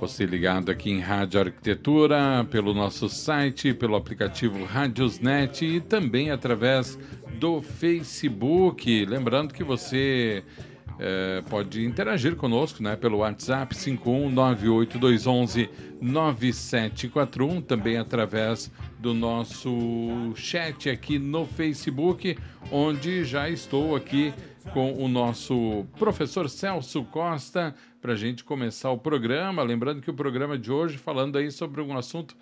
Você ligado aqui em Rádio Arquitetura, pelo nosso site, pelo aplicativo Radiosnet e também através do Facebook. Lembrando que você é, pode interagir conosco né, pelo WhatsApp 51982119741, também através do nosso chat aqui no Facebook, onde já estou aqui com o nosso professor Celso Costa para a gente começar o programa. Lembrando que o programa de hoje falando aí sobre um assunto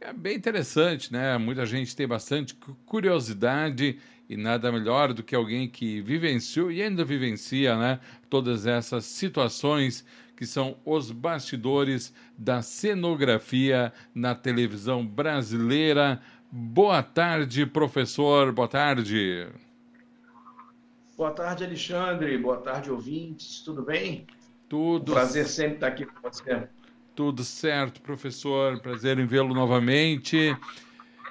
é bem interessante, né? Muita gente tem bastante curiosidade e nada melhor do que alguém que vivenciou e ainda vivencia né, todas essas situações que são os bastidores da cenografia na televisão brasileira. Boa tarde, professor. Boa tarde. Boa tarde, Alexandre. Boa tarde, ouvintes. Tudo bem? Tudo. Um prazer sempre estar aqui com você. Tudo certo, professor. Prazer em vê-lo novamente.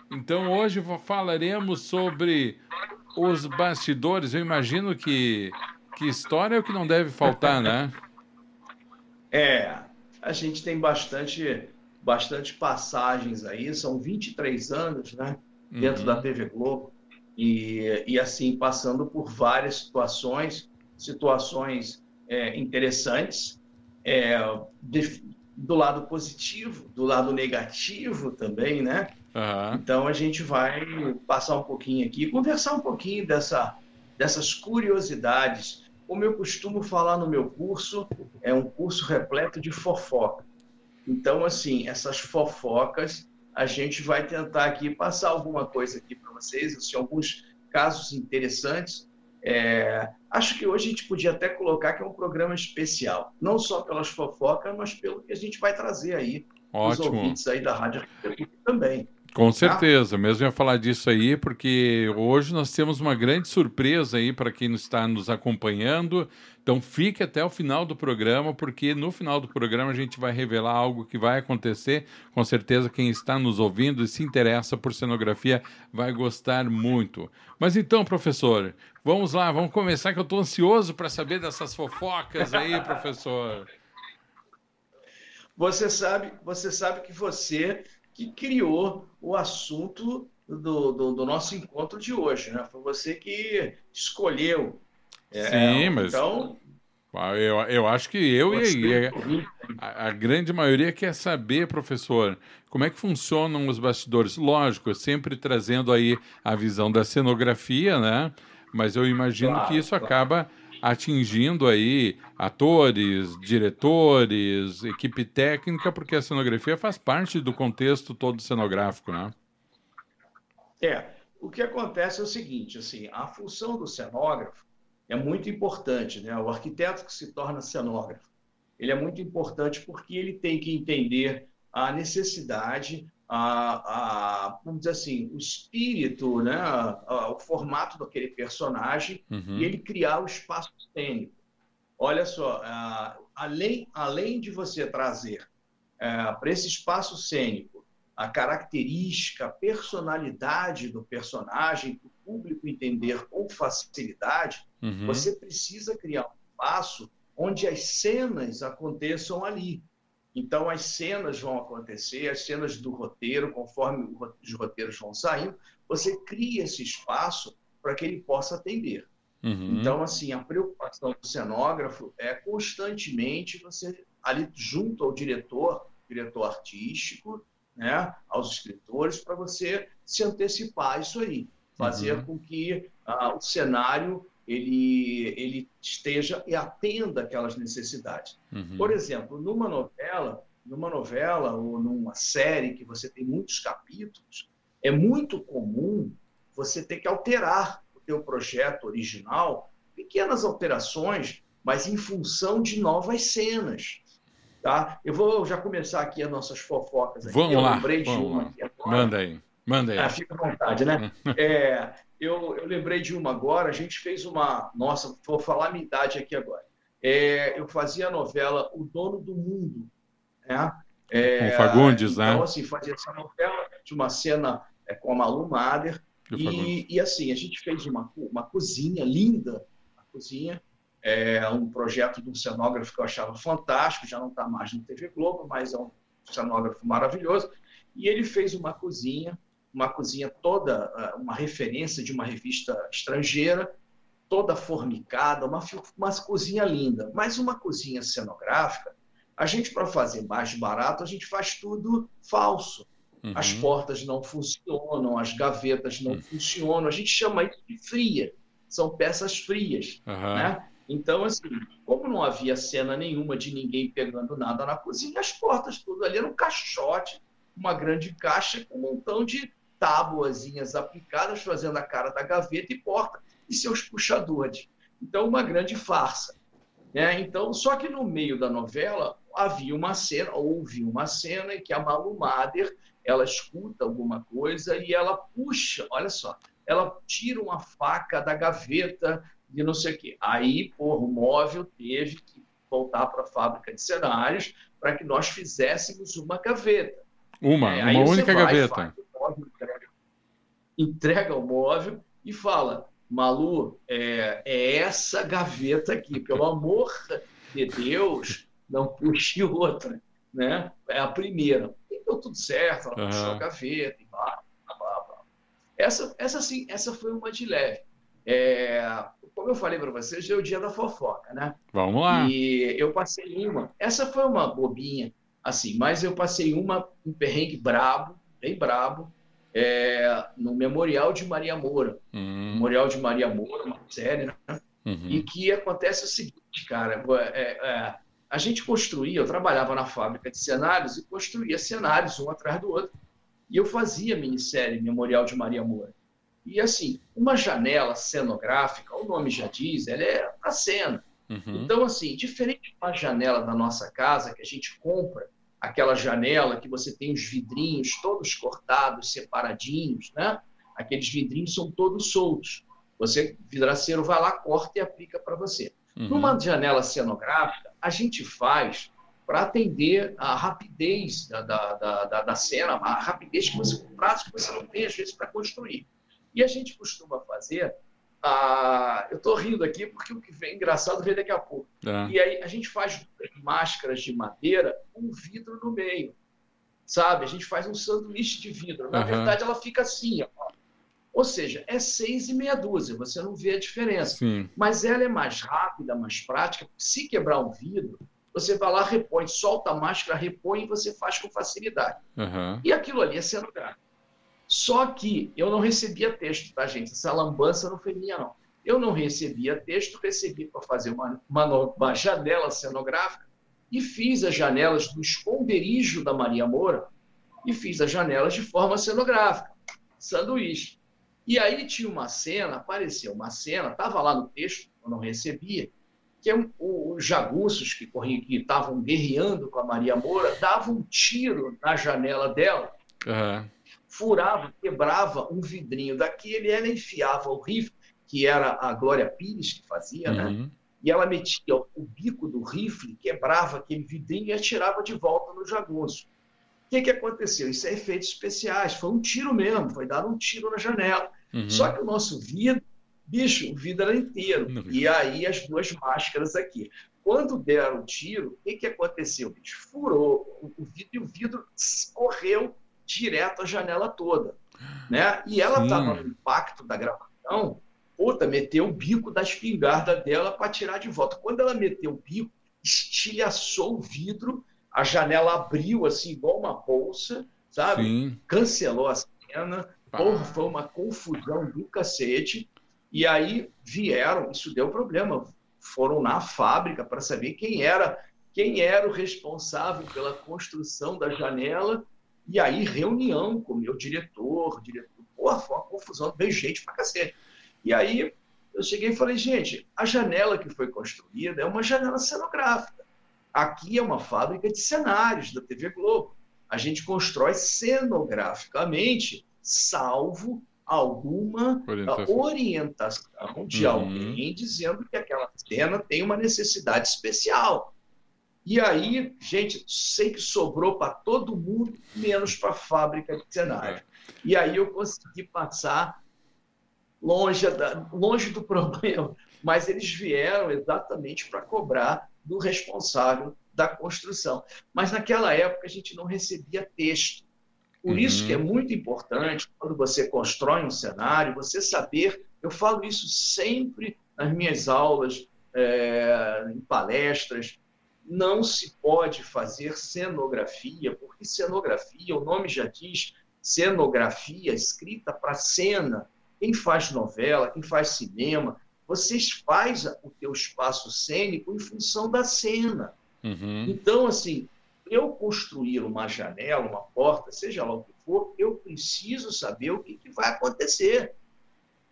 Então, hoje falaremos sobre os bastidores. Eu imagino que, que história é o que não deve faltar, né? É, a gente tem bastante, bastante passagens aí, são 23 anos, né? Dentro uhum. da TV Globo. E, e assim, passando por várias situações, situações é, interessantes, é, de, do lado positivo, do lado negativo também, né? Uhum. Então a gente vai passar um pouquinho aqui, conversar um pouquinho dessa, dessas curiosidades. Como eu costumo falar no meu curso, é um curso repleto de fofoca. Então, assim, essas fofocas, a gente vai tentar aqui passar alguma coisa aqui para vocês, assim, alguns casos interessantes. É, acho que hoje a gente podia até colocar que é um programa especial, não só pelas fofocas, mas pelo que a gente vai trazer aí Ótimo. os ouvintes aí da Rádio também. Com tá? certeza, mesmo ia falar disso aí, porque hoje nós temos uma grande surpresa aí para quem está nos acompanhando. Então fique até o final do programa, porque no final do programa a gente vai revelar algo que vai acontecer. Com certeza quem está nos ouvindo e se interessa por cenografia vai gostar muito. Mas então, professor, vamos lá, vamos começar que eu estou ansioso para saber dessas fofocas aí, professor. Você sabe, você sabe que você que criou o assunto do, do, do, nosso encontro de hoje, né? Foi você que escolheu. É, Sim, mas. Então. Eu, eu acho que eu e a, a, grande maioria quer saber, professor, como é que funcionam os bastidores. Lógico, sempre trazendo aí a visão da cenografia, né? Mas eu imagino claro, que isso claro. acaba atingindo aí atores, diretores, equipe técnica, porque a cenografia faz parte do contexto todo cenográfico, né? É, o que acontece é o seguinte, assim, a função do cenógrafo é muito importante, né? O arquiteto que se torna cenógrafo, ele é muito importante porque ele tem que entender a necessidade a, a, vamos dizer assim, o espírito, né, a, o formato daquele personagem uhum. e ele criar o espaço cênico. Olha só, além, além de você trazer é, para esse espaço cênico a característica, a personalidade do personagem, para o público entender com facilidade, uhum. você precisa criar um espaço onde as cenas aconteçam ali. Então, as cenas vão acontecer, as cenas do roteiro, conforme os roteiros vão saindo, você cria esse espaço para que ele possa atender. Uhum. Então, assim, a preocupação do cenógrafo é constantemente você, ali junto ao diretor, diretor artístico, né, aos escritores, para você se antecipar isso aí, fazer uhum. com que uh, o cenário ele, ele esteja e atenda aquelas necessidades. Uhum. Por exemplo, numa novela, numa novela ou numa série que você tem muitos capítulos, é muito comum você ter que alterar o teu projeto original, pequenas alterações, mas em função de novas cenas. Tá? Eu vou já começar aqui as nossas fofocas. Aqui. Vamos Eu lá. Lembrei vamos de uma lá. aqui agora. Manda aí. Manda aí. Ah, fica à vontade, né? é, eu, eu lembrei de uma agora, a gente fez uma. Nossa, vou falar a minha idade aqui agora. É, eu fazia a novela O Dono do Mundo. Né? É, com Fagundes, então, né? Então, assim, fazia essa novela de uma cena é, com a Malu Mader. E, e, assim, a gente fez uma, uma cozinha linda, a cozinha, é um projeto de um cenógrafo que eu achava fantástico, já não está mais no TV Globo, mas é um cenógrafo maravilhoso. E ele fez uma cozinha, uma cozinha toda, ah, uma referência de uma revista estrangeira, toda formicada, uma, uma cozinha linda. Mas uma cozinha cenográfica, a gente, para fazer mais barato, a gente faz tudo falso. Uhum. As portas não funcionam, as gavetas não uhum. funcionam. A gente chama isso de fria. São peças frias. Uhum. Né? Então, assim, como não havia cena nenhuma de ninguém pegando nada na cozinha, as portas tudo ali era um caixote, uma grande caixa com um montão de tábuazinhas aplicadas, fazendo a cara da gaveta e porta e seus puxadores. Então, uma grande farsa. Né? Então, só que no meio da novela havia uma cena, houve uma cena em que a Malu Mader, ela escuta alguma coisa e ela puxa, olha só, ela tira uma faca da gaveta de não sei o quê. Aí, porra, o móvel teve que voltar para a fábrica de cenários para que nós fizéssemos uma gaveta. Uma, é, uma única vai, gaveta. entrega, entrega o móvel e fala: Malu, é, é essa gaveta aqui, pelo amor de Deus, não puxe outra, né? É a primeira. E deu tudo certo, ela uhum. puxou a gaveta e blá, blá, blá. Essa, essa, sim, essa foi uma de leve. É, como eu falei para vocês, é o dia da fofoca, né? Vamos lá. E eu passei uma. Essa foi uma bobinha, assim, mas eu passei uma, um perrengue brabo, bem brabo, é, no Memorial de Maria Moura. Uhum. Memorial de Maria Moura, uma série, né? Uhum. E que acontece o seguinte, cara, é, é, a gente construía, eu trabalhava na fábrica de cenários e construía cenários um atrás do outro. E eu fazia minissérie Memorial de Maria Moura. E assim, uma janela cenográfica, o nome já diz, ela é para cena. Uhum. Então, assim, diferente de uma janela da nossa casa que a gente compra aquela janela que você tem os vidrinhos todos cortados, separadinhos, né? Aqueles vidrinhos são todos soltos. Você, vidraceiro, vai lá, corta e aplica para você. Uhum. Numa janela cenográfica, a gente faz para atender a rapidez da, da, da, da, cena, a rapidez que você, o prazo que você não tem, às vezes, para construir. E a gente costuma fazer ah, eu estou rindo aqui porque o que vem engraçado vem daqui a pouco. É. E aí a gente faz máscaras de madeira com vidro no meio. Sabe? A gente faz um sanduíche de vidro. Na uhum. verdade, ela fica assim. Ó. Ou seja, é seis e meia dúzia, você não vê a diferença. Sim. Mas ela é mais rápida, mais prática. Se quebrar um vidro, você vai lá, repõe, solta a máscara, repõe e você faz com facilidade. Uhum. E aquilo ali é cenográfico. Só que eu não recebia texto, tá, gente? Essa lambança não foi minha, não. Eu não recebia texto, recebi para fazer uma, uma, uma, janela cenográfica e fiz as janelas do esconderijo da Maria Moura e fiz as janelas de forma cenográfica, sanduíche. E aí tinha uma cena, apareceu uma cena, estava lá no texto, eu não recebia, que é um, os jagunços que estavam guerreando com a Maria Moura, davam um tiro na janela dela. Uhum furava, quebrava um vidrinho daquele, ela enfiava o rifle, que era a Glória Pires que fazia, né? uhum. né? E ela metia o bico do rifle, quebrava aquele vidrinho e atirava de volta no jagunço. O que, que aconteceu? Isso é efeitos especiais, foi um tiro mesmo, foi dar um tiro na janela. Uhum. Só que o nosso vidro, bicho, o vidro era inteiro. Uhum. E aí as duas máscaras aqui. Quando deram o tiro, o que, que aconteceu? Bicho? Furou o vidro e o vidro correu direto a janela toda. Né? E ela estava no impacto da gravação, puta, meteu o bico da espingarda dela para tirar de volta. Quando ela meteu o bico, estilhaçou o vidro, a janela abriu assim, igual uma bolsa, sabe? Sim. Cancelou a cena, porra, foi uma confusão do cacete. E aí vieram, isso deu problema, foram na fábrica para saber quem era quem era o responsável pela construção da janela e aí, reunião com o meu diretor, diretor, porra, foi uma confusão, veio gente pra cacete. E aí, eu cheguei e falei, gente, a janela que foi construída é uma janela cenográfica. Aqui é uma fábrica de cenários da TV Globo. A gente constrói cenograficamente, salvo alguma orientação, orientação de uhum. alguém dizendo que aquela cena tem uma necessidade especial. E aí, gente, sei que sobrou para todo mundo, menos para a fábrica de cenário. É. E aí eu consegui passar longe, da, longe do problema, mas eles vieram exatamente para cobrar do responsável da construção. Mas naquela época a gente não recebia texto. Por uhum. isso que é muito importante, quando você constrói um cenário, você saber. Eu falo isso sempre nas minhas aulas, é, em palestras. Não se pode fazer cenografia, porque cenografia, o nome já diz, cenografia escrita para cena. Quem faz novela, quem faz cinema, vocês faz o teu espaço cênico em função da cena. Uhum. Então, assim, eu construir uma janela, uma porta, seja lá o que for, eu preciso saber o que, que vai acontecer.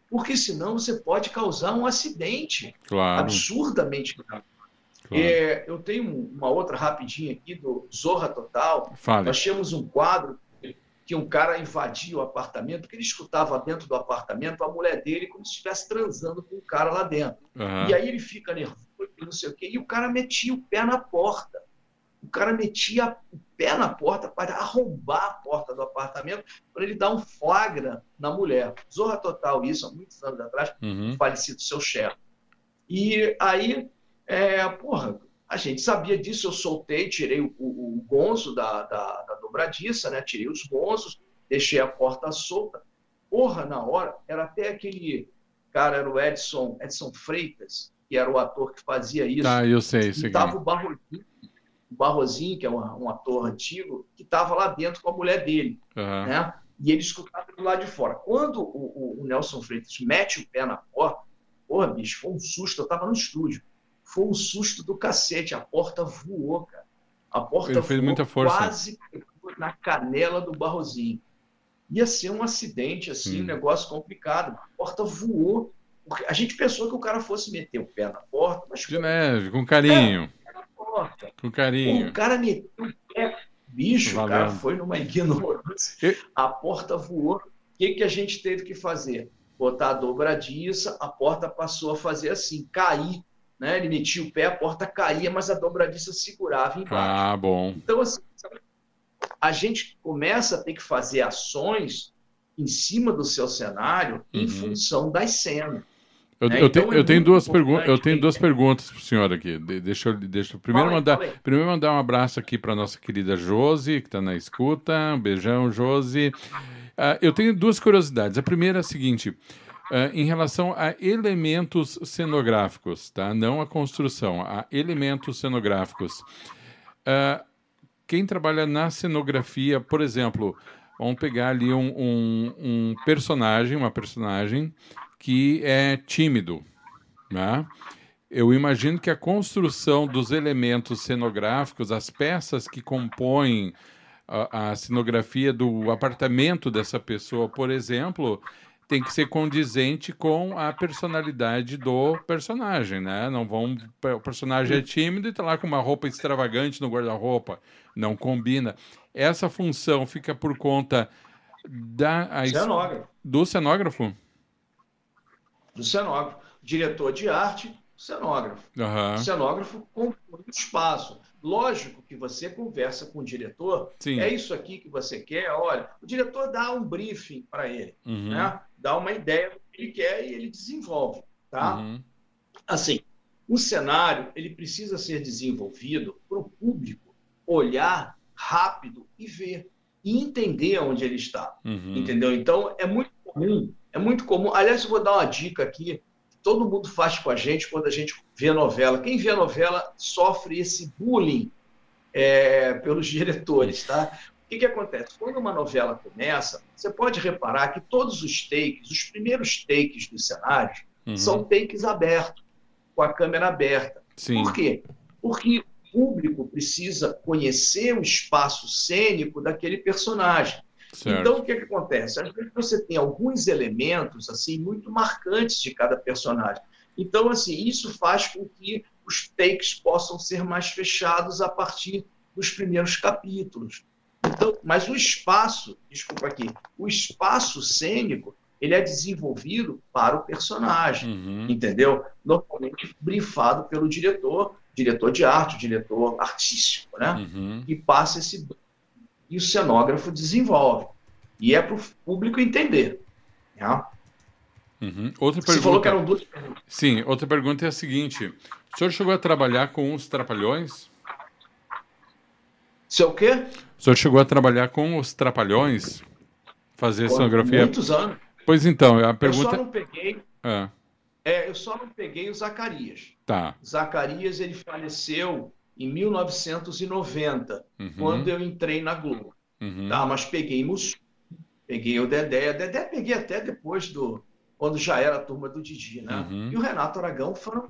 Porque senão você pode causar um acidente claro. absurdamente grave. Claro. É, eu tenho uma outra rapidinha aqui do Zorra Total. Fale. Nós tínhamos um quadro que um cara invadia o apartamento, porque ele escutava dentro do apartamento a mulher dele como se estivesse transando com o cara lá dentro. Uhum. E aí ele fica nervoso, não sei o quê, e o cara metia o pé na porta. O cara metia o pé na porta para arrombar a porta do apartamento para ele dar um flagra na mulher. Zorra total isso, há muitos anos atrás, uhum. falecido seu chefe. E aí, é, porra, a gente sabia disso, eu soltei, tirei o, o, o gonzo da, da, da, dobradiça, né? tirei os gonzos, deixei a porta solta. Porra, na hora, era até aquele cara, era o Edson, Edson Freitas, que era o ator que fazia isso. Ah, eu sei, sei. Estava o Barrozinho, o Barrozinho, que é um, um ator antigo, que estava lá dentro com a mulher dele. Uhum. Né? E ele escutava do lado de fora. Quando o, o, o Nelson Freitas mete o pé na porta, porra, bicho, foi um susto, eu estava no estúdio foi um susto do cacete. A porta voou, cara. A porta Ele fez muita força. quase na canela do Barrozinho. Ia ser um acidente, assim, um negócio complicado. A porta voou. A gente pensou que o cara fosse meter o pé na porta, mas. De neve, com carinho. Com carinho. O cara meteu o pé. Bicho, Valendo. cara foi numa ignorância. A porta voou. O que, que a gente teve que fazer? Botar a dobradiça, a porta passou a fazer assim, cair né? Ele metia o pé, a porta caía, mas a dobradiça segurava embaixo. Ah, bom. Então, assim, a gente começa a ter que fazer ações em cima do seu cenário uhum. em função das cenas. Eu, né? eu, então, tenho, é eu tenho duas perguntas. Eu tenho duas perguntas para o senhor aqui. De, deixa eu, deixa eu primeiro mandar, primeiro mandar um abraço aqui para nossa querida Josi que está na escuta. Um beijão, Josi. Uh, eu tenho duas curiosidades. A primeira é a seguinte: Uh, em relação a elementos cenográficos, tá? Não a construção, a elementos cenográficos. Uh, quem trabalha na cenografia, por exemplo, vamos pegar ali um, um, um personagem, uma personagem que é tímido, né? Eu imagino que a construção dos elementos cenográficos, as peças que compõem a, a cenografia do apartamento dessa pessoa, por exemplo, tem que ser condizente com a personalidade do personagem, né? Não vão o personagem é tímido e tá lá com uma roupa extravagante no guarda-roupa, não combina. Essa função fica por conta da cenógrafo. do cenógrafo. Do cenógrafo, diretor de arte, cenógrafo. Uhum. O cenógrafo compõe o espaço. Lógico que você conversa com o diretor, Sim. é isso aqui que você quer, olha, o diretor dá um briefing para ele, uhum. né? Dá uma ideia do que ele quer e ele desenvolve. Tá? Uhum. Assim, o cenário ele precisa ser desenvolvido para o público olhar rápido e ver e entender onde ele está. Uhum. Entendeu? Então é muito comum, é muito comum. Aliás, eu vou dar uma dica aqui todo mundo faz com a gente quando a gente vê novela. Quem vê a novela sofre esse bullying é, pelos diretores, tá? O que, que acontece? Quando uma novela começa, você pode reparar que todos os takes, os primeiros takes dos cenários, uhum. são takes abertos, com a câmera aberta. Sim. Por quê? Porque o público precisa conhecer o espaço cênico daquele personagem. Certo. Então, o que, que acontece? Às vezes você tem alguns elementos assim muito marcantes de cada personagem. Então, assim, isso faz com que os takes possam ser mais fechados a partir dos primeiros capítulos. Então, mas o espaço, desculpa aqui, o espaço cênico, ele é desenvolvido para o personagem, uhum. entendeu? Normalmente brifado pelo diretor, diretor de arte, diretor artístico, né? Uhum. E passa esse e o cenógrafo desenvolve. E é para o público entender. Né? Uhum. Outra Você falou que eram duas perguntas. Sim, outra pergunta é a seguinte: o senhor chegou a trabalhar com os trapalhões? Seu quê? O senhor chegou a trabalhar com os trapalhões? Fazer Por sonografia? Muitos anos. Pois então, a pergunta. Eu só não peguei. Ah, É, eu só não peguei o Zacarias. tá. Zacarias ele faleceu em 1990, Uhum, quando eu entrei na Globo. uhum, Tá, mas peguei Mussum, peguei o Dedé. Dedé peguei até depois do. quando já era a turma do Didi, né? Uhum. E o Renato Aragão foram.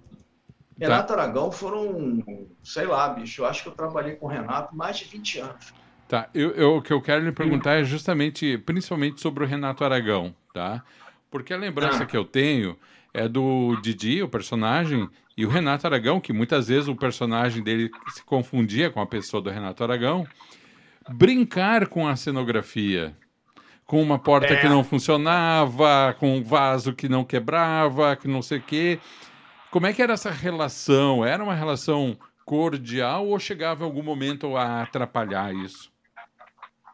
Renato Aragão foram, sei lá, bicho, eu acho que eu trabalhei com o Renato mais de 20 anos. Tá, eu, eu- o que eu quero lhe perguntar é justamente, principalmente sobre o Renato Aragão, tá? Porque a lembrança Ah. que eu tenho é do Didi, o personagem, e o Renato Aragão, que muitas vezes o personagem dele se confundia com a pessoa do Renato Aragão, brincar com a cenografia. Com uma porta É. que não funcionava, com um vaso que não quebrava, que não sei o quê. Como é que era essa relação? Era uma relação cordial ou chegava em algum momento a atrapalhar isso?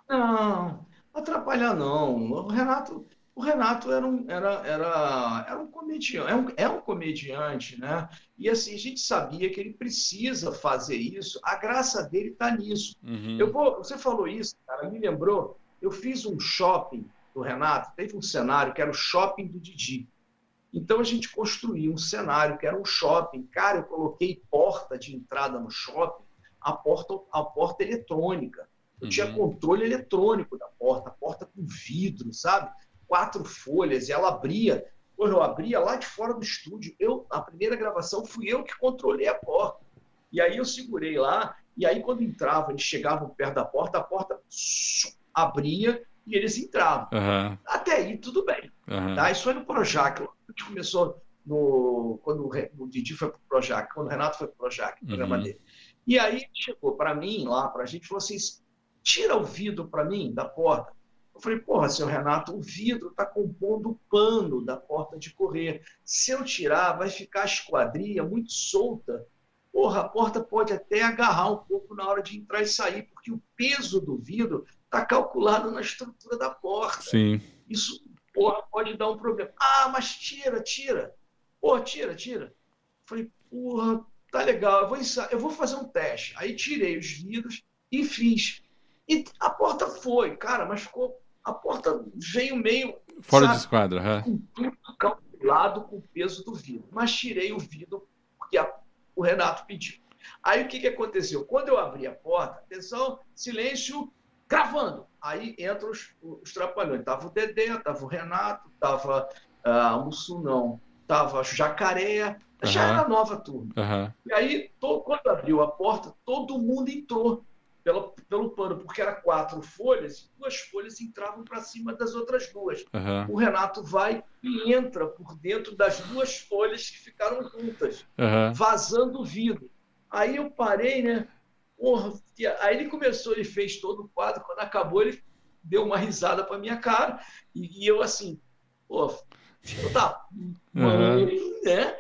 Não, atrapalhar não. O Renato, o Renato era um, era, era, era um comediante, é um, é um comediante, né? E assim, a gente sabia que ele precisa fazer isso, a graça dele está nisso. Uhum. Eu vou, você falou isso, cara, me lembrou. Eu fiz um shopping do Renato, teve um cenário que era o shopping do Didi. Então a gente construiu um cenário que era um shopping. Cara, eu coloquei porta de entrada no shopping, a porta, a porta eletrônica. Eu tinha Uhum. controle eletrônico da porta, a porta com vidro, sabe? Quatro folhas, e ela abria. Quando eu abria lá de fora do estúdio, eu, a primeira gravação fui eu que controlei a porta. E aí eu segurei lá, e aí quando entravam, eles chegavam perto da porta, a porta abria e eles entravam. Aham, Até aí tudo bem. aham. Tá? Isso foi no Projac. A gente começou no, quando o, o Didi foi pro Projac, quando o Renato foi pro Projac, o programa Uhum. dele. E aí chegou para mim lá, para a gente, falou assim: tira o vidro para mim da porta. Eu falei, porra, seu Renato, o vidro está compondo o pano da porta de correr. Se eu tirar, vai ficar a esquadria muito solta. Porra, a porta pode até agarrar um pouco na hora de entrar e sair, porque o peso do vidro está calculado na estrutura da porta. Sim. Isso porra, pode dar um problema. Ah, mas tira, tira. Pô, tira, tira. Falei, porra, tá legal, eu vou, eu vou fazer um teste. Aí tirei os vidros e fiz. E a porta foi, cara, mas ficou. A porta veio meio Fora Sabe? de esquadra. aham. com tudo calculado com o peso do vidro. Mas tirei o vidro porque a- o Renato pediu. Aí o que, que aconteceu? Quando eu abri a porta, atenção, silêncio, gravando. Aí entram os, os trapalhões. Tava o Dedé, tava o Renato, tava ah, o Mussunão, tava Jacaré, já Aham. era a nova turma. Aham. E aí, to- quando abriu a porta, todo mundo entrou pelo, pelo pano, porque era quatro folhas, duas folhas entravam para cima das outras duas Aham. o Renato vai e entra por dentro das duas folhas que ficaram juntas, Aham. vazando o vidro. Aí eu parei, né? Porra, aí ele começou, ele fez todo o quadro, quando acabou, ele deu uma risada para minha cara, e, e eu assim, pô, da mãe, né?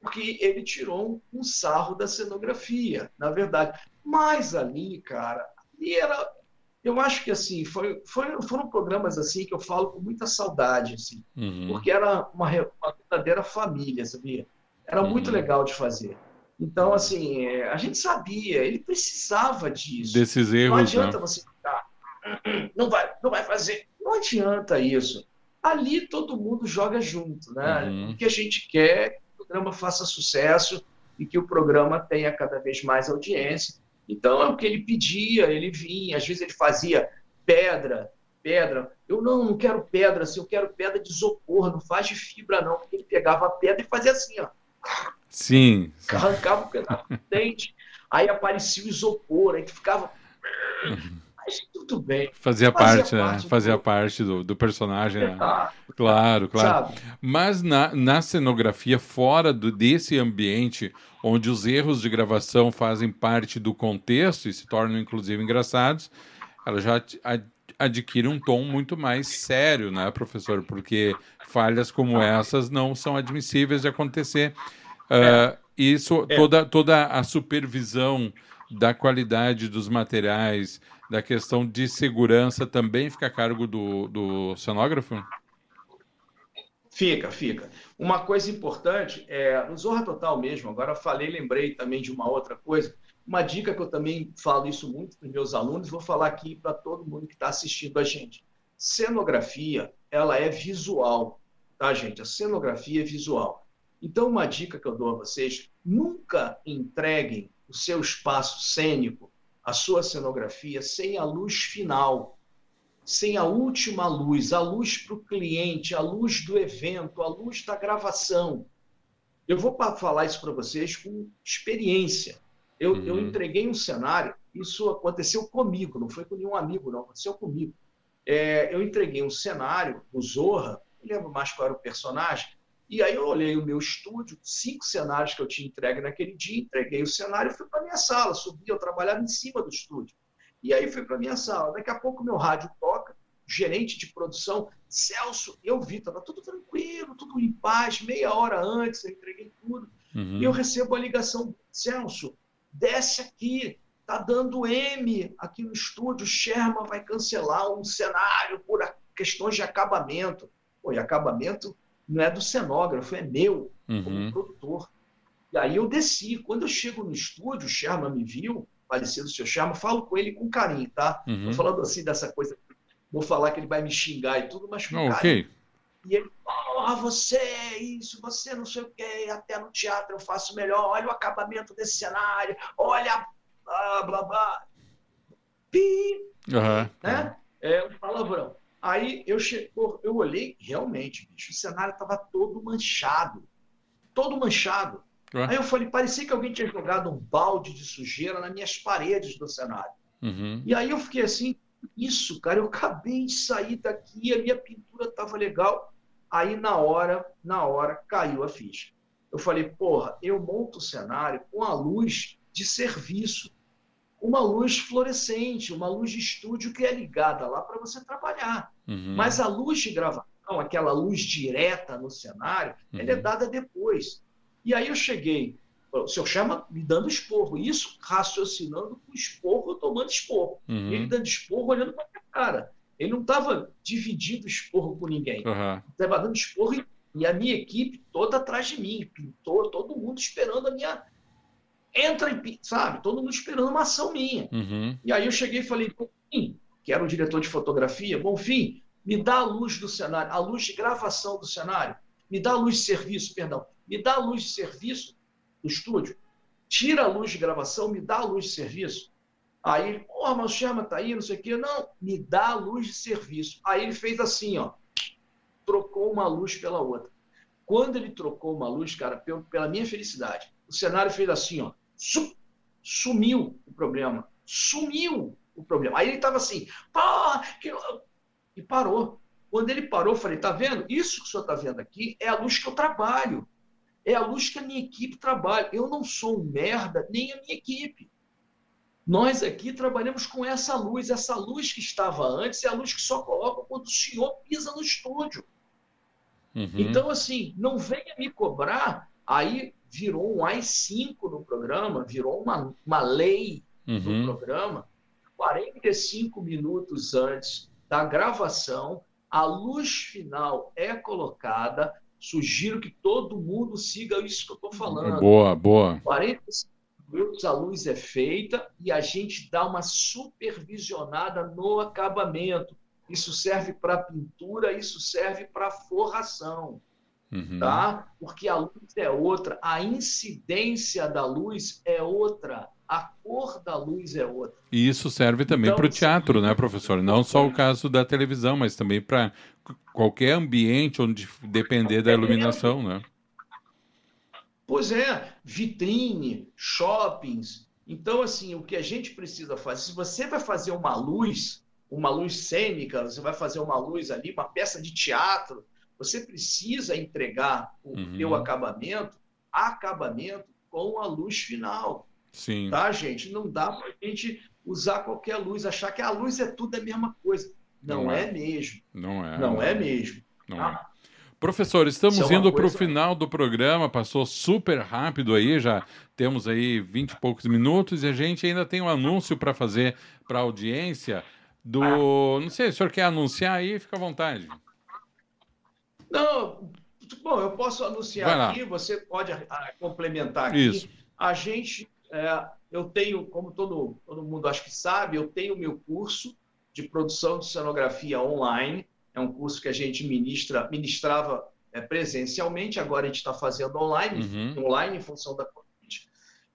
Porque ele tirou um, um sarro da cenografia, na verdade. Mas ali, cara, ali era. Eu acho que assim, foi, foi, foram programas assim que eu falo com muita saudade, assim Uhum. porque era uma, uma verdadeira família, sabia? Era muito Uhum. legal de fazer. Então, assim, é, a gente sabia, ele precisava disso. Desses não erros, né? adianta você ficar, não vai, não vai fazer. Não adianta isso. Ali todo mundo joga junto, né? Uhum. O que a gente quer é que o programa faça sucesso e que o programa tenha cada vez mais audiência. Então é o que ele pedia, ele vinha, às vezes ele fazia pedra, pedra. Eu não, não quero pedra, assim, eu quero pedra de isopor, não faz de fibra não, porque ele pegava a pedra e fazia assim, ó, Sim. sim. arrancava um pedaço do dente, aí aparecia o isopor, aí tu ficava mas tudo bem. Fazia, Fazia parte, né? parte do- Fazia parte do, do personagem, né? Tá, Claro, claro. sabe? Mas na, na cenografia, fora do, desse ambiente, onde os erros de gravação fazem parte do contexto e se tornam, inclusive, engraçados, ela já ad- ad- adquire um tom muito mais sério, né, professor? Porque falhas como essas não são admissíveis de acontecer. Ah, isso, É. toda, toda a supervisão da qualidade dos materiais, da questão de segurança, também fica a cargo do, do cenógrafo? Fica, fica. Uma coisa importante, é, no Zorra Total mesmo, agora falei, lembrei também de uma outra coisa, uma dica que eu também falo isso muito para os meus alunos, vou falar aqui para todo mundo que está assistindo a gente. Cenografia, ela é visual, tá, gente? A cenografia é visual. Então, uma dica que eu dou a vocês, nunca entreguem o seu espaço cênico, a sua cenografia, sem a luz final, sem a última luz, a luz para o cliente, a luz do evento, a luz da gravação. Eu vou falar isso para vocês com experiência. Eu, uhum. eu, entreguei um cenário, isso aconteceu comigo, não foi com nenhum amigo, não, aconteceu comigo. É, eu entreguei um cenário, o Zorra, não lembro mais qual era o personagem, e aí eu olhei o meu estúdio, cinco cenários que eu tinha entregue naquele dia, entreguei o cenário e fui para minha sala, subi, eu trabalhava em cima do estúdio. E aí fui para minha sala. Daqui a pouco meu rádio toca, gerente de produção, Celso, eu vi, estava tudo tranquilo, tudo em paz, meia hora antes, eu entreguei tudo. Uhum. E eu recebo a ligação, Celso, desce aqui, tá dando M aqui no estúdio, Sherman vai cancelar um cenário por questões de acabamento. Pô, e acabamento não é do cenógrafo, é meu, uhum. como produtor. E aí eu desci. Quando eu chego no estúdio, o Sherman me viu, falecido seu Sherman, falo com ele com carinho, tá? Uhum. Tô falando assim dessa coisa, vou falar que ele vai me xingar e tudo, mas com oh, carinho. Okay. E ele, porra, você, isso, você não sei o quê, até no teatro eu faço melhor, olha o acabamento desse cenário, olha, blá, blá, blá. Pi, uhum. né? É um palavrão. Aí eu, che... eu olhei, realmente, bicho, o cenário estava todo manchado. Todo manchado. Uhum. Aí eu falei, parecia que alguém tinha jogado um balde de sujeira nas minhas paredes do cenário. Uhum. E aí eu fiquei assim, isso, cara, eu acabei de sair daqui, a minha pintura estava legal. Aí na hora, na hora, caiu a ficha. Eu falei, porra, eu monto o cenário com a luz de serviço uma luz fluorescente, uma luz de estúdio que é ligada lá para você trabalhar. Uhum. Mas a luz de gravação, aquela luz direta no cenário, uhum. ela é dada depois. E aí eu cheguei, o senhor chama me dando esporro, isso raciocinando com esporro, tomando esporro. Uhum. Ele dando esporro, olhando para a cara. Ele não estava dividindo esporro com ninguém. Estava dando esporro e, e a minha equipe toda atrás de mim, pintor, todo mundo esperando a minha entra em, sabe? Todo mundo esperando uma ação minha. Uhum. E aí eu cheguei e falei, Bonfim, que era o diretor de fotografia, Bonfim, me dá a luz do cenário, a luz de gravação do cenário, me dá a luz de serviço, perdão, me dá a luz de serviço do estúdio, tira a luz de gravação, me dá a luz de serviço. Aí ele, porra, mas o chama tá aí, não sei o quê. Não, me dá a luz de serviço. Aí ele fez assim, ó, trocou uma luz pela outra. Quando ele trocou uma luz, cara, pela minha felicidade, o cenário fez assim, ó, sumiu o problema. Sumiu o problema. Aí ele estava assim, pá, que... e parou. Quando ele parou, eu falei, tá vendo? Isso que o senhor está vendo aqui é a luz que eu trabalho. É a luz que a minha equipe trabalha. Eu não sou um merda, nem a minha equipe. Nós aqui trabalhamos com essa luz. Essa luz que estava antes é a luz que só coloca quando o senhor pisa no estúdio. Uhum. Então, assim, não venha me cobrar. Aí virou um AI-5 no programa, virou uma, uma lei uhum. no programa. 45 minutos antes da gravação, a luz final é colocada. Sugiro que todo mundo siga isso que eu estou falando. Boa, boa. 45 minutos a luz é feita e a gente dá uma supervisionada no acabamento. Isso serve para pintura, isso serve para forração. Uhum. Tá? Porque a luz é outra, a incidência da luz é outra, a cor da luz é outra. E isso serve também então, para o teatro, né, professor? Não só o caso da televisão, mas também para qualquer ambiente onde depender da iluminação, né? Pois é, vitrine, shoppings. Então, assim, o que a gente precisa fazer, se você vai fazer uma luz, uma luz cênica, você vai fazer uma luz ali, uma peça de teatro, você precisa entregar o uhum. teu acabamento, acabamento com a luz final. Sim. Tá, gente? Não dá para a gente usar qualquer luz, achar que a luz é tudo a mesma coisa. Não, não é. é. mesmo. Não é. Não, não é. é mesmo. Não tá? é. Professor, estamos é indo para o final do programa, passou super rápido aí, já temos aí vinte e poucos minutos e a gente ainda tem um anúncio para fazer para a audiência do. Não sei, o senhor quer anunciar aí? Fica à vontade. Não, Bom, eu posso anunciar aqui, você pode a, ah, a, complementar aqui. Isso. A gente, é, eu tenho, como todo, todo mundo acho que sabe, eu tenho o meu curso de produção de cenografia online. É um curso que a gente ministra, ministrava é, presencialmente, agora a gente está fazendo online, uhum. online em função da Covid.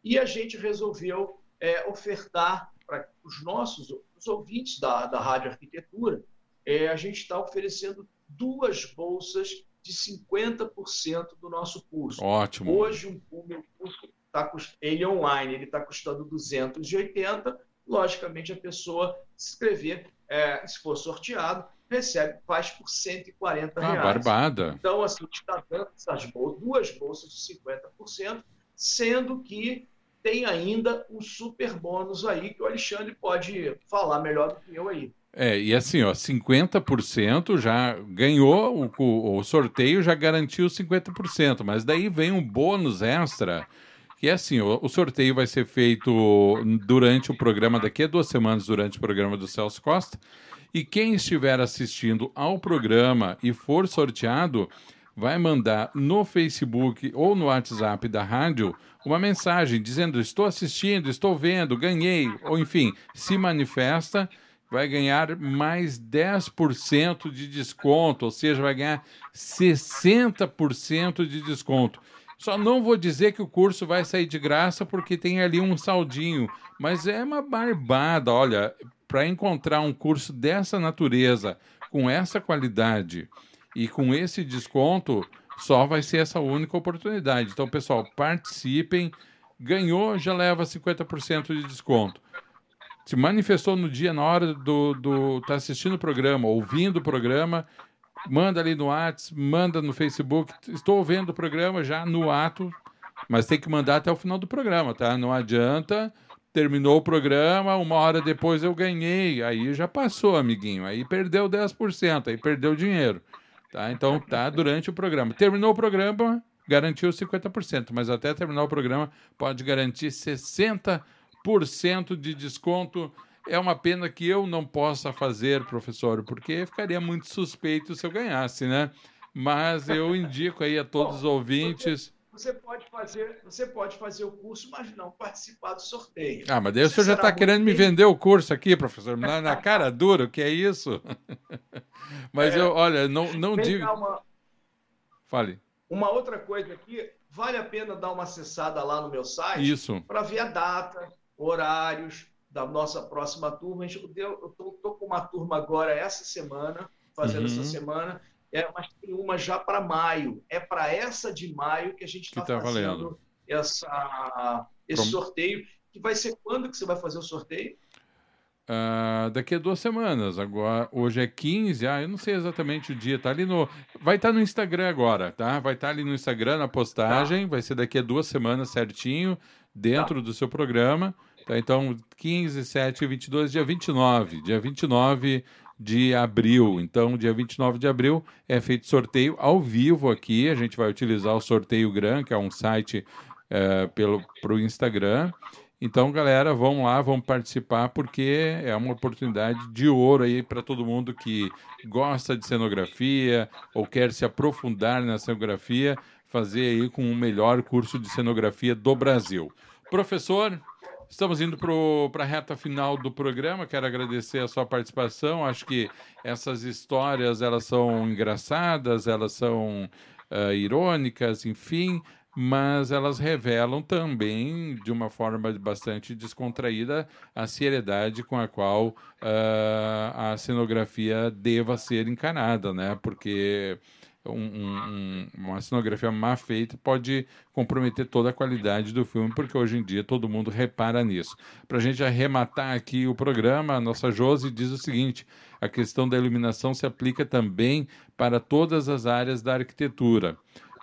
E a gente resolveu é, ofertar para os nossos os ouvintes da, da Rádio Arquitetura, é, a gente está oferecendo duas bolsas de 50% do nosso curso. Ótimo. Hoje, um, o meu curso está ele é online, ele está custando 280. Logicamente, a pessoa se inscrever, é, se for sorteado, recebe, faz por 140 ah, reais. Barbada. Então, assim, está dando essas bolsas, duas bolsas de 50%, sendo que tem ainda um super bônus aí que o Alexandre pode falar melhor do que eu aí. É, e assim, ó, 50% já ganhou, o, o sorteio já garantiu 50%, mas daí vem um bônus extra, que é assim, o, o, sorteio vai ser feito durante o programa, daqui a duas semanas, durante o programa do Celso Costa, e quem estiver assistindo ao programa e for sorteado, vai mandar no Facebook ou no WhatsApp da rádio uma mensagem dizendo estou assistindo, estou vendo, ganhei, ou enfim, se manifesta vai ganhar mais 10% de desconto, ou seja, vai ganhar 60% de desconto. Só não vou dizer que o curso vai sair de graça porque tem ali um saldinho, mas é uma barbada, olha, para encontrar um curso dessa natureza, com essa qualidade e com esse desconto, só vai ser essa única oportunidade. Então, pessoal, participem. Ganhou, já leva 50% de desconto se manifestou no dia, na hora do, do tá assistindo o programa, ouvindo o programa, manda ali no WhatsApp, manda no Facebook. Estou vendo o programa já no ato, mas tem que mandar até o final do programa, tá? Não adianta. Terminou o programa, uma hora depois eu ganhei. Aí já passou, amiguinho. Aí perdeu 10%, aí perdeu dinheiro. Tá? Então tá durante o programa. Terminou o programa, garantiu 50%, mas até terminar o programa pode garantir 60% de desconto. É uma pena que eu não possa fazer, professor, porque ficaria muito suspeito se eu ganhasse, né? Mas eu indico aí a todos os ouvintes. Você pode fazer, você pode fazer o curso, mas não participar do sorteio. Ah, mas daí o senhor já está querendo me vender o curso aqui, professor, na, na cara dura, o que é isso? mas é, eu, olha, não, não digo. Uma... Fale. Uma outra coisa aqui, vale a pena dar uma acessada lá no meu site para ver a data, horários da nossa próxima turma. Eu estou com uma turma agora essa semana, fazendo uhum. essa semana, é, mas tem uma já para maio. É para essa de maio que a gente está tá fazendo essa, esse sorteio. Que vai ser quando que você vai fazer o sorteio? Uh, daqui a duas semanas. Agora, hoje é 15, ah, eu não sei exatamente o dia, tá ali no. Vai estar tá no Instagram agora, tá? Vai estar tá ali no Instagram na postagem, tá. vai ser daqui a duas semanas certinho, dentro tá. do seu programa. Tá, então, 15, 7 e 22, dia 29. Dia 29 de abril. Então, dia 29 de abril é feito sorteio ao vivo aqui. A gente vai utilizar o Sorteio Gran, que é um site é, pelo para o Instagram. Então, galera, vão lá, vão participar, porque é uma oportunidade de ouro aí para todo mundo que gosta de cenografia ou quer se aprofundar na cenografia, fazer aí com o melhor curso de cenografia do Brasil. Professor, Estamos indo para a reta final do programa. Quero agradecer a sua participação. Acho que essas histórias elas são engraçadas, elas são uh, irônicas, enfim, mas elas revelam também, de uma forma bastante descontraída, a seriedade com a qual uh, a cenografia deva ser encarada, né? Porque um, um, uma cenografia má feita pode comprometer toda a qualidade do filme, porque hoje em dia todo mundo repara nisso. Para a gente arrematar aqui o programa, a nossa Josi diz o seguinte: a questão da iluminação se aplica também para todas as áreas da arquitetura.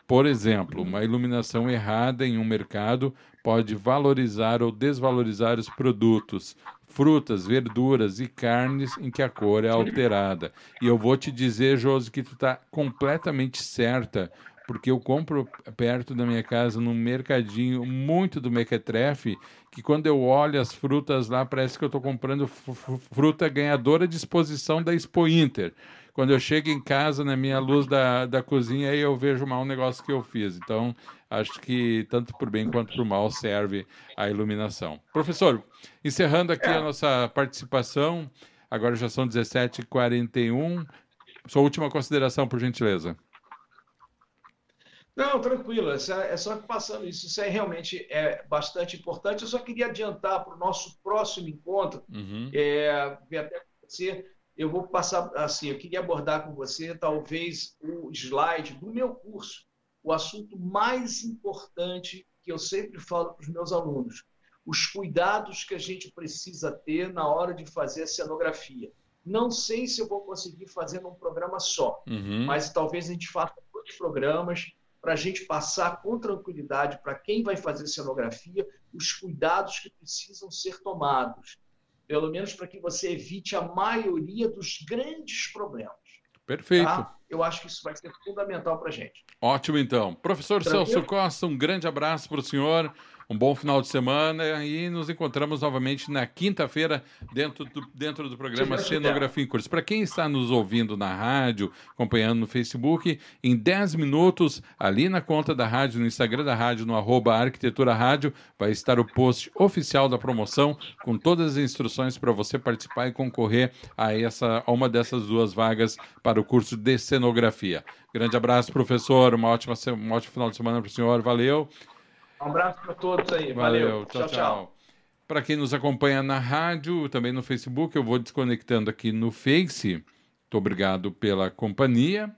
Por exemplo, uma iluminação errada em um mercado pode valorizar ou desvalorizar os produtos, frutas, verduras e carnes em que a cor é alterada. E eu vou te dizer, Josi, que tu está completamente certa, porque eu compro perto da minha casa num mercadinho muito do mequetrefe, que quando eu olho as frutas lá, parece que eu estou comprando fruta ganhadora de exposição da Expo Inter. Quando eu chego em casa, na minha luz da, da cozinha, aí eu vejo mal um negócio que eu fiz. Então, acho que tanto por bem quanto por mal serve a iluminação. Professor, encerrando aqui é. a nossa participação, agora já são 17h41. Sua última consideração, por gentileza. Não, tranquilo, é só passando isso. Isso é realmente é bastante importante. Eu só queria adiantar para o nosso próximo encontro, uhum. é, até você, eu vou passar assim, eu queria abordar com você talvez o slide do meu curso, o assunto mais importante que eu sempre falo para os meus alunos, os cuidados que a gente precisa ter na hora de fazer a cenografia. Não sei se eu vou conseguir fazer num programa só, uhum. mas talvez a gente faça dois programas para a gente passar com tranquilidade para quem vai fazer cenografia os cuidados que precisam ser tomados, pelo menos para que você evite a maioria dos grandes problemas. Perfeito. Tá? Eu acho que isso vai ser fundamental para a gente. Ótimo, então. Professor Tranquilo? Celso Costa, um grande abraço para o senhor um bom final de semana e nos encontramos novamente na quinta-feira dentro do, dentro do programa Cenografia em Curso. Para quem está nos ouvindo na rádio, acompanhando no Facebook, em 10 minutos, ali na conta da rádio, no Instagram da rádio, no arroba Arquitetura Rádio, vai estar o post oficial da promoção com todas as instruções para você participar e concorrer a, essa, a uma dessas duas vagas para o curso de cenografia. Grande abraço, professor. Uma ótima, um ótimo final de semana para o senhor. Valeu. Um abraço para todos aí. Valeu. Valeu. Tchau, tchau. tchau. Para quem nos acompanha na rádio, também no Facebook, eu vou desconectando aqui no Face. Muito obrigado pela companhia.